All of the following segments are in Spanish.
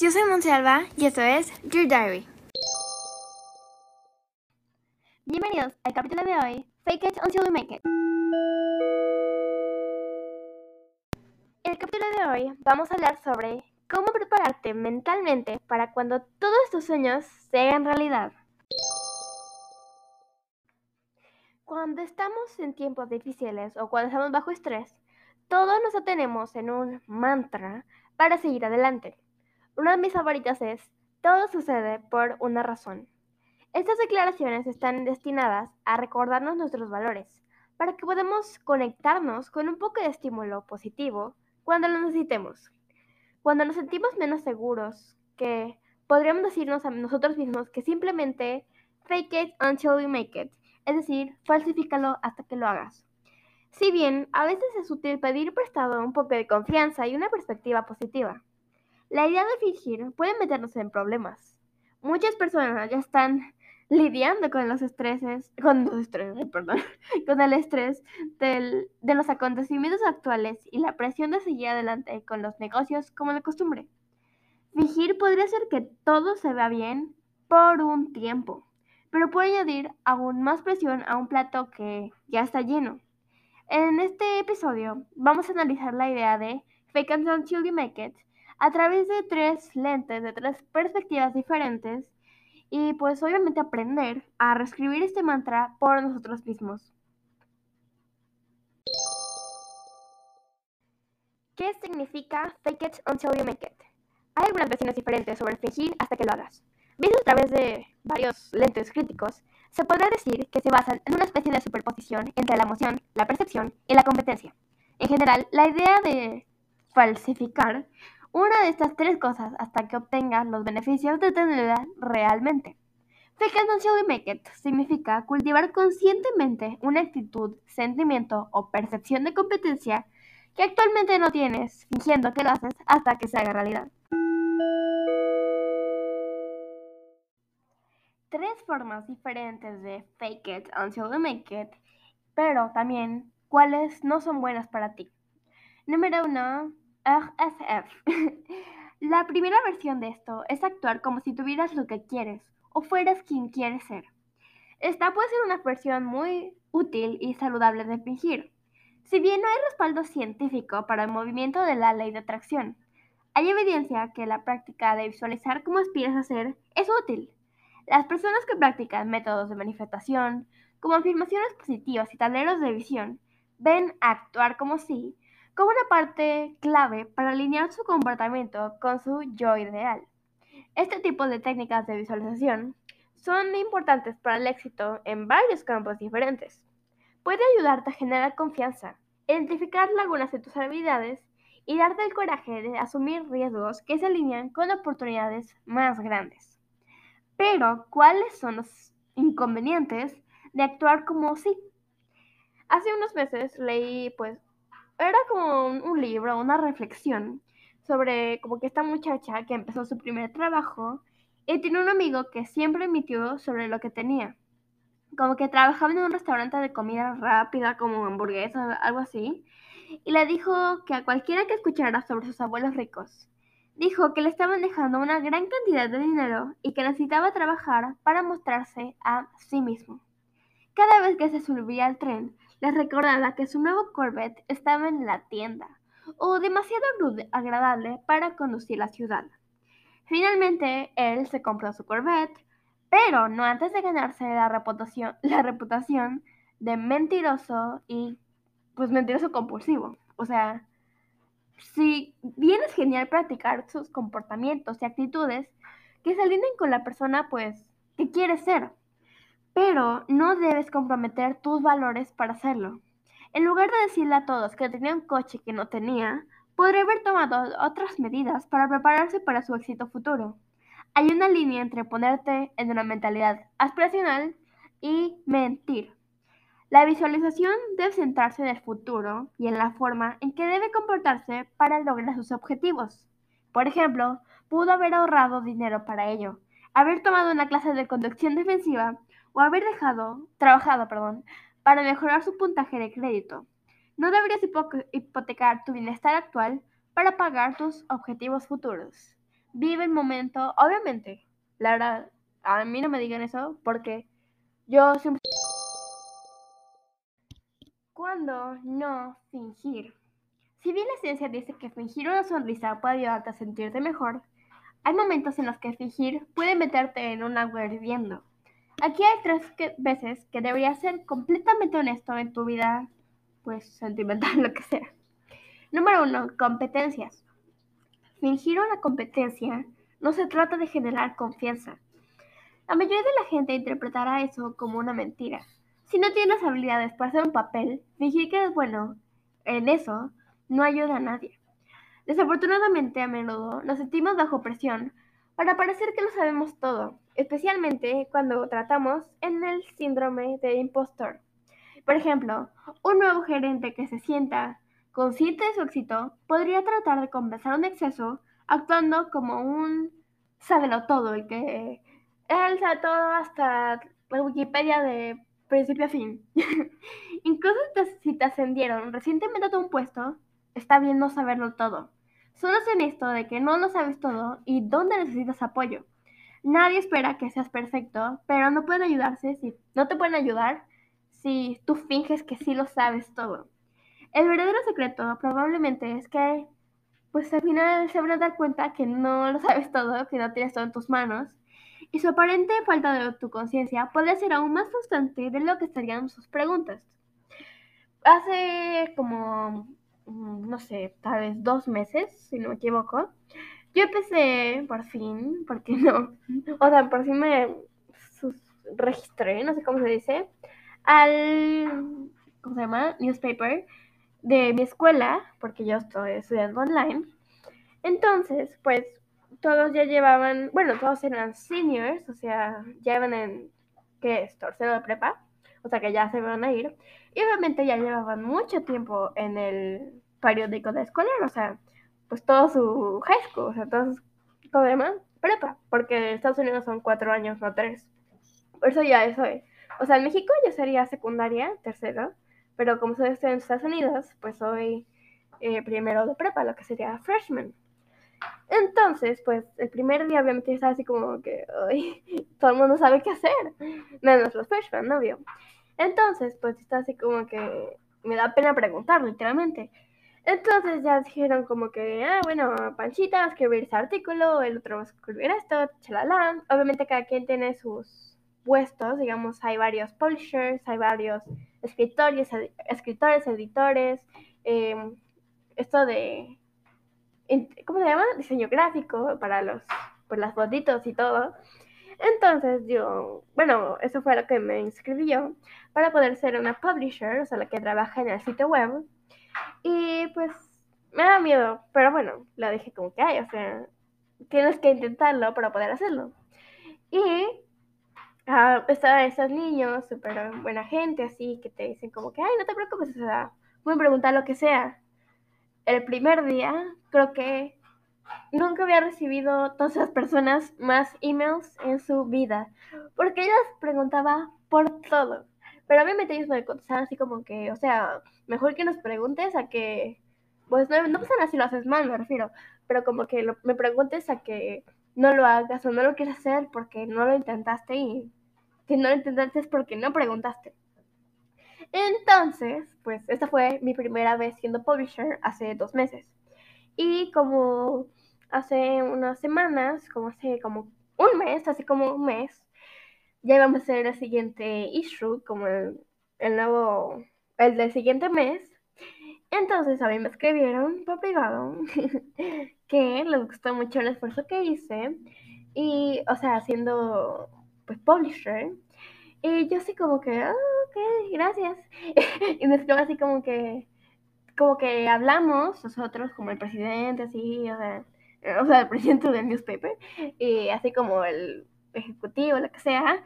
yo soy Monsalva y esto es Your Diary. Bienvenidos al capítulo de hoy, Fake It Until You Make It. En el capítulo de hoy vamos a hablar sobre cómo prepararte mentalmente para cuando todos tus sueños se hagan realidad. Cuando estamos en tiempos difíciles o cuando estamos bajo estrés, todos nos atenemos en un mantra para seguir adelante. Una de mis favoritas es, todo sucede por una razón. Estas declaraciones están destinadas a recordarnos nuestros valores, para que podamos conectarnos con un poco de estímulo positivo cuando lo necesitemos. Cuando nos sentimos menos seguros, que podríamos decirnos a nosotros mismos que simplemente fake it until you make it, es decir, falsifícalo hasta que lo hagas. Si bien a veces es útil pedir prestado un poco de confianza y una perspectiva positiva, la idea de fingir puede meternos en problemas. Muchas personas ya están lidiando con los estreses, con los estreses, perdón, con el estrés de los acontecimientos actuales y la presión de seguir adelante con los negocios como de costumbre. Fingir podría ser que todo se vea bien por un tiempo, pero puede añadir aún más presión a un plato que ya está lleno. En este episodio vamos a analizar la idea de Fake Until You Make It a través de tres lentes, de tres perspectivas diferentes y pues obviamente aprender a reescribir este mantra por nosotros mismos. ¿Qué significa Fake It Until You Make It? Hay algunas versiones diferentes sobre fingir hasta que lo hagas. Visto a través de varios lentes críticos, se podría decir que se basan en una especie de superposición entre la emoción, la percepción y la competencia. En general, la idea de falsificar una de estas tres cosas hasta que obtengas los beneficios de tenerla realmente. Fake it until you make it significa cultivar conscientemente una actitud, sentimiento o percepción de competencia que actualmente no tienes, fingiendo que lo haces hasta que se haga realidad. tres formas diferentes de fake it until you make it, pero también cuáles no son buenas para ti. Número uno, RSF. La primera versión de esto es actuar como si tuvieras lo que quieres o fueras quien quieres ser. Esta puede ser una versión muy útil y saludable de fingir. Si bien no hay respaldo científico para el movimiento de la ley de atracción, hay evidencia que la práctica de visualizar cómo aspiras a ser es útil. Las personas que practican métodos de manifestación, como afirmaciones positivas y tableros de visión, ven actuar como sí como una parte clave para alinear su comportamiento con su yo ideal. Este tipo de técnicas de visualización son importantes para el éxito en varios campos diferentes. Puede ayudarte a generar confianza, identificar lagunas de tus habilidades y darte el coraje de asumir riesgos que se alinean con oportunidades más grandes. Pero, ¿cuáles son los inconvenientes de actuar como sí? Hace unos meses leí, pues, era como un, libro, una reflexión sobre como que esta muchacha que empezó su primer trabajo y tiene un amigo que siempre emitió sobre lo que tenía. Como que trabajaba en un restaurante de comida rápida, como hamburguesas, algo así. Y le dijo que a cualquiera que escuchara sobre sus abuelos ricos, Dijo que le estaban dejando una gran cantidad de dinero y que necesitaba trabajar para mostrarse a sí mismo. Cada vez que se subía al tren, les recordaba que su nuevo Corvette estaba en la tienda, o demasiado agradable para conducir la ciudad. Finalmente, él se compró su Corvette, pero no antes de ganarse la reputación, de mentiroso y, pues, mentiroso compulsivo. O sea, si bien es genial practicar sus comportamientos y actitudes que se alineen con la persona pues que quieres ser, pero no debes comprometer tus valores para hacerlo. En lugar de decirle a todos que tenía un coche que no tenía, podría haber tomado otras medidas para prepararse para su éxito futuro. Hay una línea entre ponerte en una mentalidad aspiracional y mentir. La visualización debe centrarse en el futuro y en la forma en que debe comportarse para lograr sus objetivos. Por ejemplo, pudo haber ahorrado dinero para ello, haber tomado una clase de conducción defensiva o haber dejado, trabajado perdón, para mejorar su puntaje de crédito. No deberías hipotecar tu bienestar actual para pagar tus objetivos futuros. vive el momento, obviamente, la verdad, a mí no me digan eso porque yo siempre... Cuando no fingir. Si bien la ciencia dice que fingir una sonrisa puede ayudarte a sentirte mejor, hay momentos en los que fingir puede meterte en un agua hirviendo. Aquí hay tres veces que deberías ser completamente honesto en tu vida, pues sentimental, lo que sea. Número uno, competencias. Fingir una competencia no se trata de generar confianza. La mayoría de la gente interpretará eso como una mentira. Si no tienes habilidades para hacer un papel, fingir que eres bueno en eso no ayuda a nadie. Desafortunadamente, a menudo nos sentimos bajo presión para parecer que lo sabemos todo, especialmente cuando tratamos en el síndrome de impostor. Por ejemplo, un nuevo gerente que se sienta consciente de su éxito podría tratar de compensar un exceso actuando como un sábelo todo y que él sabe todo hasta la Wikipedia de principio a fin. Incluso si te ascendieron recientemente a un puesto, está bien no saberlo todo. Solo sé esto de que no lo sabes todo y dónde necesitas apoyo. Nadie espera que seas perfecto, pero no pueden ayudarse si no te pueden ayudar si tú finges que sí lo sabes todo. El verdadero secreto probablemente es que pues al final se van a dar cuenta que no lo sabes todo, que no tienes todo en tus manos, y su aparente falta de tu conciencia puede ser aún más frustrante de lo que estarían sus preguntas. Hace como no sé, tal vez dos meses, si no me equivoco, yo empecé por fin, porque no, o sea, por fin me registré, no sé cómo se dice, al, ¿cómo se llama? Newspaper de mi escuela, porque yo estoy estudiando online. Entonces, pues todos ya llevaban, bueno, todos eran seniors, o sea, ya iban en, ¿qué es? Tercero de prepa, o sea que ya se van a ir. Y obviamente ya llevaban mucho tiempo en el periódico de escolar, o sea, pues todo su high school, o sea, todo su demás, prepa, porque en Estados Unidos son cuatro años, no tres. Por eso ya eso es. O sea, en México ya sería secundaria, tercero, pero como soy en Estados Unidos, pues soy eh, primero de prepa, lo que sería freshman. Entonces, pues el primer día obviamente está así como que todo el mundo sabe qué hacer, menos los freshmen, ¿no? Entonces, pues está así como que me da pena preguntar, literalmente. Entonces ya dijeron como que, ah, bueno, Panchita va a escribir ese artículo, el otro va a escribir esto, chalala. Obviamente cada quien tiene sus puestos, digamos, hay varios publishers, hay varios escritores, escritores editores, em, esto de, ¿cómo se llama? Diseño gráfico para los, por las fotitos y todo. Entonces yo, bueno, eso fue lo que me inscribió para poder ser una publisher, o sea, la que trabaja en el sitio web. Y pues me da miedo, pero bueno, la dije como que hay, o sea, tienes que intentarlo para poder hacerlo. Y uh, esos niños, súper buena gente, así, que te dicen como que, ay, no te preocupes, o sea, pueden preguntar lo que sea. El primer día, creo que nunca había recibido todas esas personas más emails en su vida, porque ellas preguntaba por todo. Pero a mí me ellos me contestaban así como que, o sea, mejor que nos preguntes a que, pues no, no pasa nada si lo haces mal, me refiero, pero como que me preguntes a que no lo hagas o no lo quieres hacer porque no lo intentaste y si no lo intentaste es porque no preguntaste. Entonces, pues esta fue mi primera vez siendo publisher hace dos meses. Y como hace unas semanas, como hace como un mes, hace como un mes, ya íbamos a hacer el siguiente issue, como el, nuevo, el del siguiente mes. Entonces a mí me escribieron por privado que les gustó mucho el esfuerzo que hice y, o sea, haciendo pues publisher. Y yo así como que, ah, ok, gracias. y me escribió así como que, como que hablamos nosotros, como el presidente, así, o sea, o sea, el presidente del newspaper, y así como el ejecutivo, lo que sea,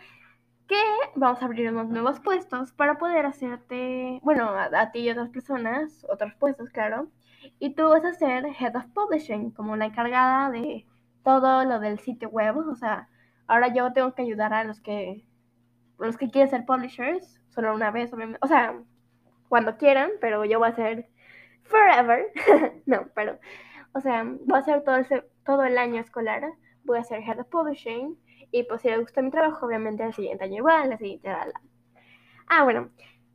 que vamos a abrir unos nuevos puestos para poder hacerte, bueno, a, ti y otras personas, otros puestos, claro, y tú vas a ser Head of Publishing, como la encargada de todo lo del sitio web, o sea, ahora yo tengo que ayudar a los que, los que quieren ser publishers, solo una vez, o sea, cuando quieran, pero yo voy a ser forever, no, pero O sea, voy a hacer todo el, todo el año escolar, voy a hacer Head of Publishing y pues si le gusta mi trabajo, obviamente el siguiente año igual, la siguiente, la, la. Ah, bueno,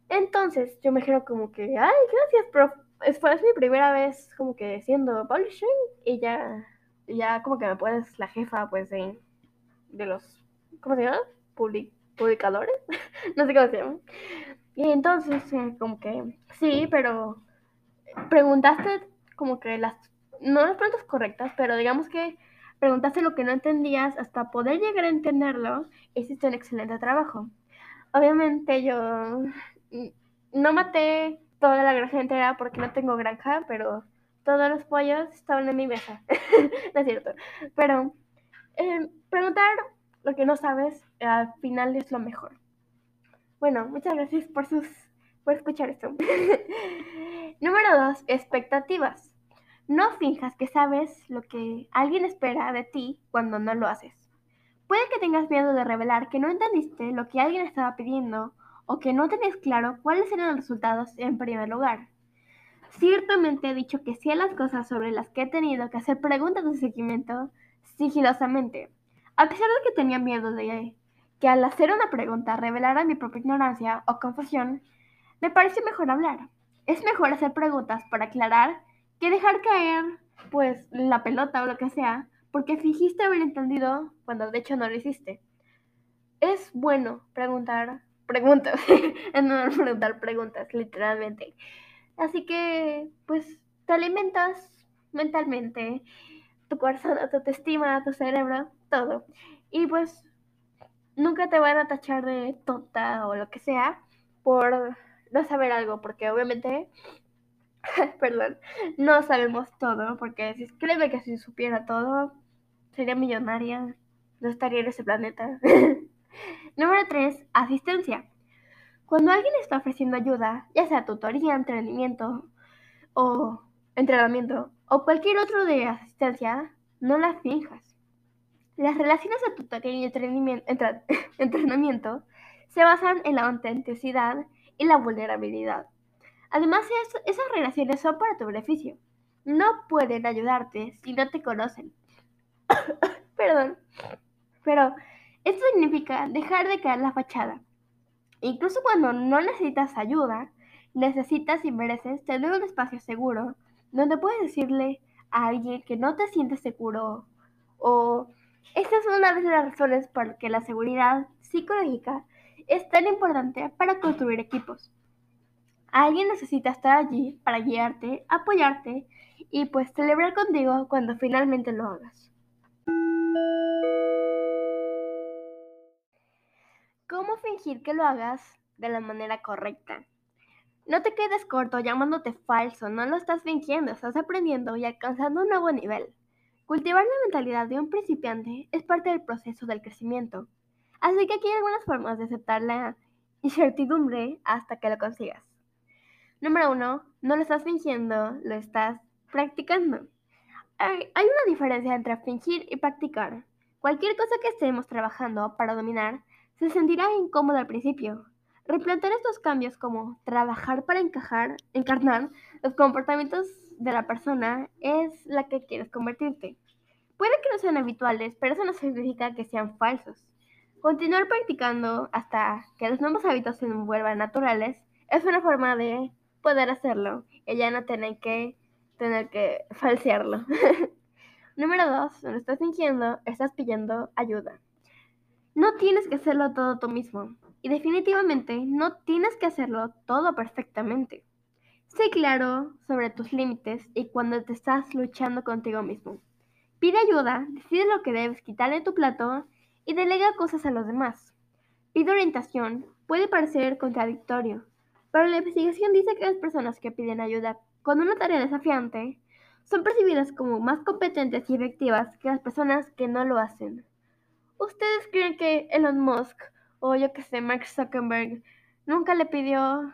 entonces yo me dijeron como que, ay, gracias, prof. Fue mi primera vez como que siendo publishing y ya, ya como que me puedes la jefa pues de, de los, ¿cómo se llama? publicadores, no sé cómo se llama. Y entonces eh, como que, sí, pero preguntaste como que las, no las preguntas correctas, pero digamos que preguntaste lo que no entendías hasta poder llegar a entenderlo, hiciste un excelente trabajo. Obviamente yo no maté toda la granja entera porque no tengo granja, pero todos los pollos estaban en mi mesa. no es cierto. Pero eh, preguntar lo que no sabes al final es lo mejor. Bueno, muchas gracias por sus por escuchar esto. Número dos, expectativas. No finjas que sabes lo que alguien espera de ti cuando no lo haces. Puede que tengas miedo de revelar que no entendiste lo que alguien estaba pidiendo o que no tenías claro cuáles eran los resultados en primer lugar. Ciertamente he dicho que sí a las cosas sobre las que he tenido que hacer preguntas de seguimiento sigilosamente, a pesar de que tenía miedo de que al hacer una pregunta revelara mi propia ignorancia o confusión, me parece mejor hablar. Es mejor hacer preguntas para aclarar que dejar caer, pues, la pelota o lo que sea, porque fingiste haber entendido cuando de hecho no lo hiciste. Es bueno preguntar preguntas, no preguntar preguntas, literalmente. Así que, pues, te alimentas mentalmente, tu corazón, tu autoestima, tu cerebro, todo. Y pues, nunca te van a tachar de tonta o lo que sea por no saber algo, porque obviamente perdón, no sabemos todo, porque si, créeme que si supiera todo, sería millonaria, no estaría en ese planeta. Número 3. Asistencia. Cuando alguien está ofreciendo ayuda, ya sea tutoría, entrenamiento o entrenamiento o cualquier otro de asistencia, no la finjas. Las relaciones de tutoría y entrenamiento se basan en la autenticidad y la vulnerabilidad. Además, esas relaciones son para tu beneficio. No pueden ayudarte si no te conocen. Perdón. Pero esto significa dejar de caer la fachada. Incluso cuando no necesitas ayuda, necesitas y mereces tener un espacio seguro donde puedes decirle a alguien que no te sientes seguro o esta es una de las razones por que la seguridad psicológica es tan importante para construir equipos. Alguien necesita estar allí para guiarte, apoyarte y pues celebrar contigo cuando finalmente lo hagas. ¿Cómo fingir que lo hagas de la manera correcta? No te quedes corto llamándote falso, no lo estás fingiendo, estás aprendiendo y alcanzando un nuevo nivel. Cultivar la mentalidad de un principiante es parte del proceso del crecimiento, así que aquí hay algunas formas de aceptar la incertidumbre hasta que lo consigas. Número uno, no lo estás fingiendo, lo estás practicando. Hay, una diferencia entre fingir y practicar. Cualquier cosa que estemos trabajando para dominar se sentirá incómodo al principio. Replantear estos cambios como trabajar para encajar, encarnar los comportamientos de la persona es la que quieres convertirte. Puede que no sean habituales, pero eso no significa que sean falsos. Continuar practicando hasta que los nuevos hábitos se vuelvan naturales es una forma de poder hacerlo y ya no tener que tener que falsearlo. Número dos, no estás fingiendo, estás pidiendo ayuda. No tienes que hacerlo todo tú mismo y definitivamente no tienes que hacerlo todo perfectamente. Sé claro sobre tus límites y cuando te estás luchando contigo mismo. Pide ayuda, decide lo que debes quitar en tu plato y delega cosas a los demás. Pide orientación, puede parecer contradictorio, pero la investigación dice que las personas que piden ayuda con una tarea desafiante son percibidas como más competentes y efectivas que las personas que no lo hacen. ¿Ustedes creen que Elon Musk o yo que sé, Mark Zuckerberg nunca le pidió,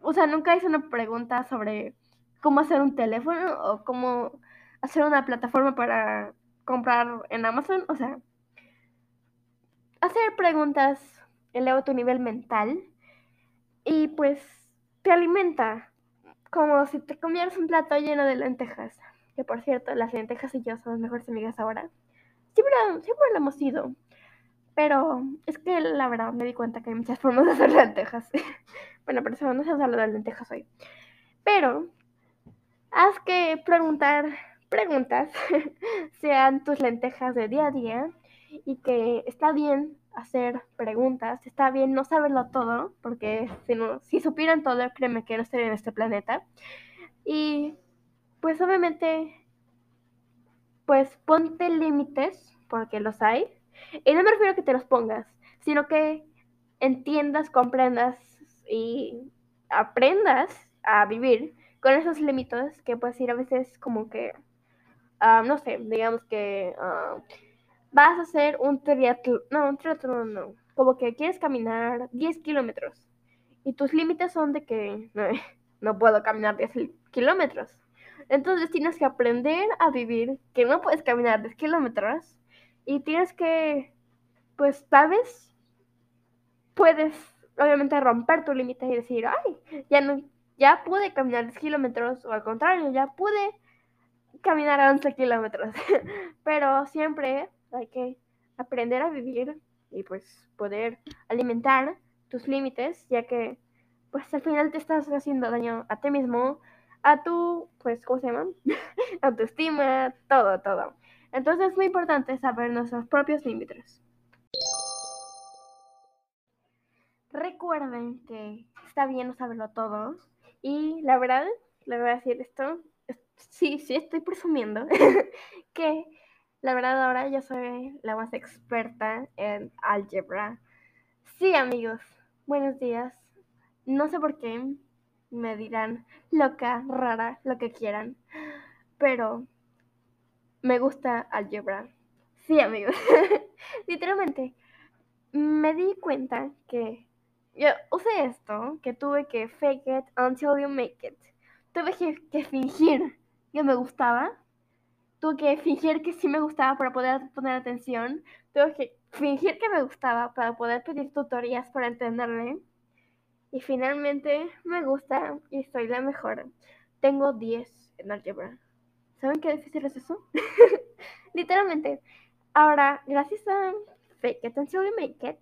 o sea, nunca hizo una pregunta sobre cómo hacer un teléfono o cómo hacer una plataforma para comprar en Amazon? O sea, hacer preguntas eleva tu nivel mental y pues te alimenta como si te comieras un plato lleno de lentejas. que por cierto, las lentejas y yo somos mejores amigas ahora. Siempre, siempre lo hemos sido. Pero es que la verdad me di cuenta que hay muchas formas de hacer lentejas. bueno, pero eso no se hablar de lentejas hoy. Pero haz que preguntar preguntas sean tus lentejas de día a día y que está bien hacer preguntas, está bien no saberlo todo, porque si, no, si supieran todo, créeme que no estaría en este planeta. Y pues obviamente, pues ponte límites, porque los hay. Y no me refiero a que te los pongas, sino que entiendas, comprendas y aprendas a vivir con esos límites que puedes ir a veces como que, uh, no sé, digamos que uh, vas a hacer un triatlón, no, un triatlón no, como que quieres caminar 10 kilómetros y tus límites son de que no, puedo caminar 10 kilómetros. Entonces tienes que aprender a vivir que no puedes caminar 10 kilómetros y tienes que, pues tal vez puedes obviamente romper tu límite y decir, ay, ya no, ya pude caminar 10 kilómetros o al contrario, ya pude caminar 11 kilómetros. Pero siempre hay que aprender a vivir y pues poder alimentar tus límites, ya que pues al final te estás haciendo daño a ti mismo, a tu, pues, ¿cómo se llama? Autoestima, todo, todo. Entonces es muy importante saber nuestros propios límites. Recuerden que está bien no saberlo todo. Y la verdad, le voy a decir esto, sí, sí estoy presumiendo que la verdad ahora yo soy la más experta en álgebra. Sí, amigos, buenos días. No sé por qué me dirán loca, rara, lo que quieran, pero me gusta álgebra. Sí, amigos. Literalmente, me di cuenta que yo usé esto, que tuve que fake it until you make it. Tuve que fingir que me gustaba tuve que fingir que sí me gustaba para poder poner atención, tuve que fingir que me gustaba para poder pedir tutorías para entenderle. Y finalmente me gusta y soy la mejor. Tengo 10 en álgebra. ¿Saben qué difícil es eso? Literalmente. Ahora, gracias a Fake It Until You Make It,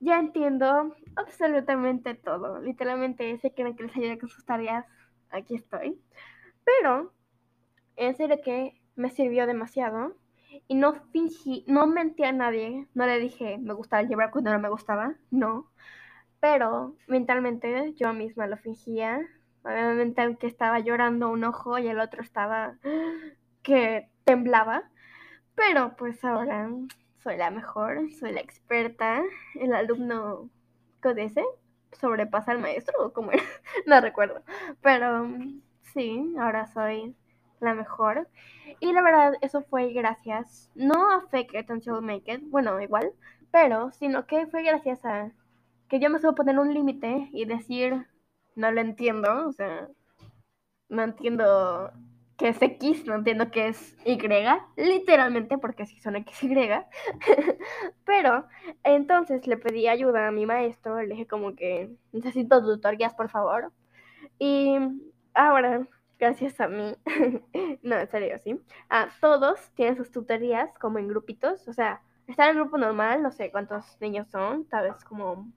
ya entiendo absolutamente todo. Literalmente, si quieren que les ayude con sus tareas, aquí estoy. Pero, en serio que me sirvió demasiado. Y no fingí, no mentí a nadie, no le dije me gustaba llevar cuando no me gustaba, no. Pero mentalmente yo misma lo fingía. Obviamente aunque estaba llorando un ojo y el otro estaba que temblaba. Pero pues ahora soy la mejor, soy la experta, el alumno codece sobrepasa al maestro como era, no recuerdo. Pero sí, ahora soy la mejor. Y la verdad, eso fue gracias, no a Fake It Until Make It, bueno, igual, pero, sino que fue gracias a que yo me supo poner un límite y decir, no lo entiendo, o sea, no entiendo qué es X, no entiendo qué es Y, literalmente, porque si son X, Y. Pero entonces le pedí ayuda a mi maestro, le dije como que necesito tutorías, por favor. Y ahora gracias a mí, no, en serio, sí, a todos tienen sus tutorías como en grupitos, o sea, está en el grupo normal, no sé cuántos niños son, tal vez como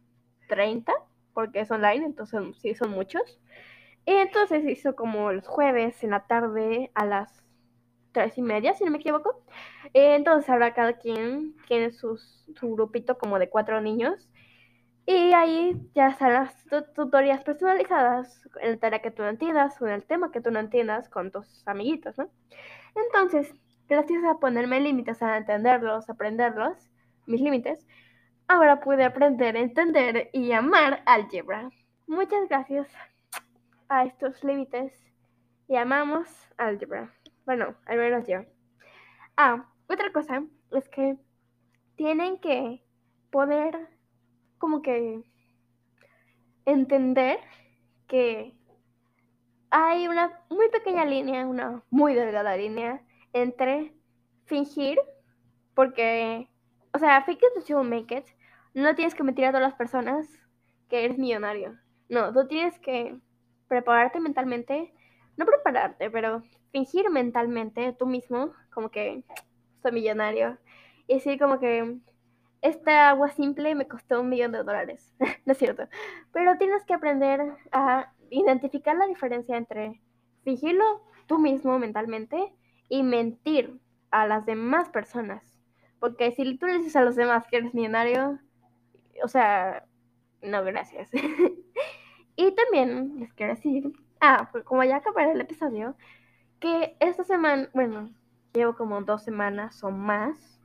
30, porque es online, entonces sí son muchos. Y entonces hizo como los jueves en la tarde a las tres y media, si no me equivoco. Entonces ahora cada quien tiene su grupito como de cuatro niños y ahí ya están las tutorías personalizadas en el tarea que tú no entiendas o el tema que tú no entiendas con tus amiguitos, ¿no? Entonces, gracias a ponerme límites, a entenderlos, aprenderlos, mis límites, ahora pude aprender, entender y amar álgebra. Muchas gracias a estos límites y amamos álgebra. Bueno, al menos yo. Ah, otra cosa es que tienen que poder como que entender que hay una muy pequeña línea, una muy delgada línea entre fingir, porque, o sea, fake it until make it, no tienes que mentir a todas las personas que eres millonario. No, tú tienes que prepararte mentalmente no prepararte, pero fingir mentalmente tú mismo, como que soy millonario, y decir como que esta agua simple me costó un millón de dólares. no es cierto. Pero tienes que aprender a identificar la diferencia entre fingirlo tú mismo mentalmente y mentir a las demás personas. Porque si tú le dices a los demás que eres millonario, o sea, no, gracias. y también les quiero decir, ah, pues como ya acabé el episodio, que esta semana, bueno, llevo como dos semanas o más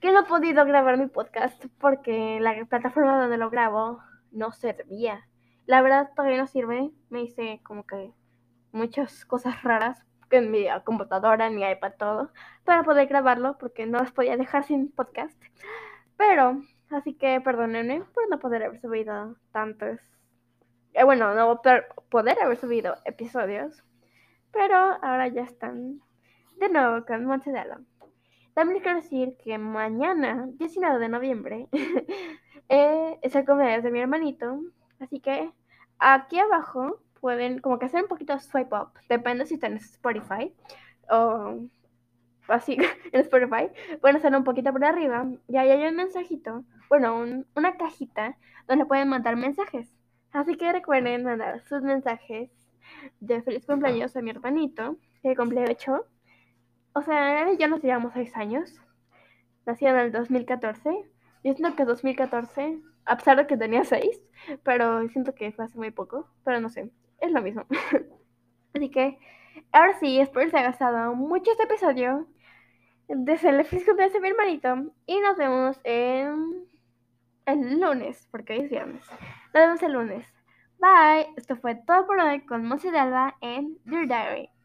que no he podido grabar mi podcast porque la plataforma donde lo grabo no servía. La verdad todavía no sirve. Me hice como que muchas cosas raras en mi computadora, en mi iPad, todo, para poder grabarlo porque no las podía dejar sin podcast. Pero, así que perdónenme por no poder haber subido tantos. Eh, bueno, no poder haber subido episodios. Pero ahora ya están de nuevo con Montedelo. También quiero decir que mañana, 19 de noviembre, eh, es el cumpleaños de mi hermanito. Así que aquí abajo pueden como que hacer un poquito swipe up. Depende si están en Spotify o así en Spotify. Pueden hacer un poquito por arriba y ahí hay un mensajito, bueno, una cajita donde pueden mandar mensajes. Así que recuerden mandar sus mensajes de feliz cumpleaños a mi hermanito, que cumple 8 o sea, ya nos llevamos seis años. Nací en el 2014. Yo siento que 2014, a pesar de que tenía seis, pero siento que fue hace muy poco. Pero no sé, es lo mismo. Así que, ahora sí, espero que les haya gustado mucho este episodio. Desde el feliz cumpleaños mi hermanito. Y nos vemos en el lunes, porque hoy es viernes. Nos vemos el lunes. Bye. Esto fue todo por hoy con Monse de Alba en Dear Diary.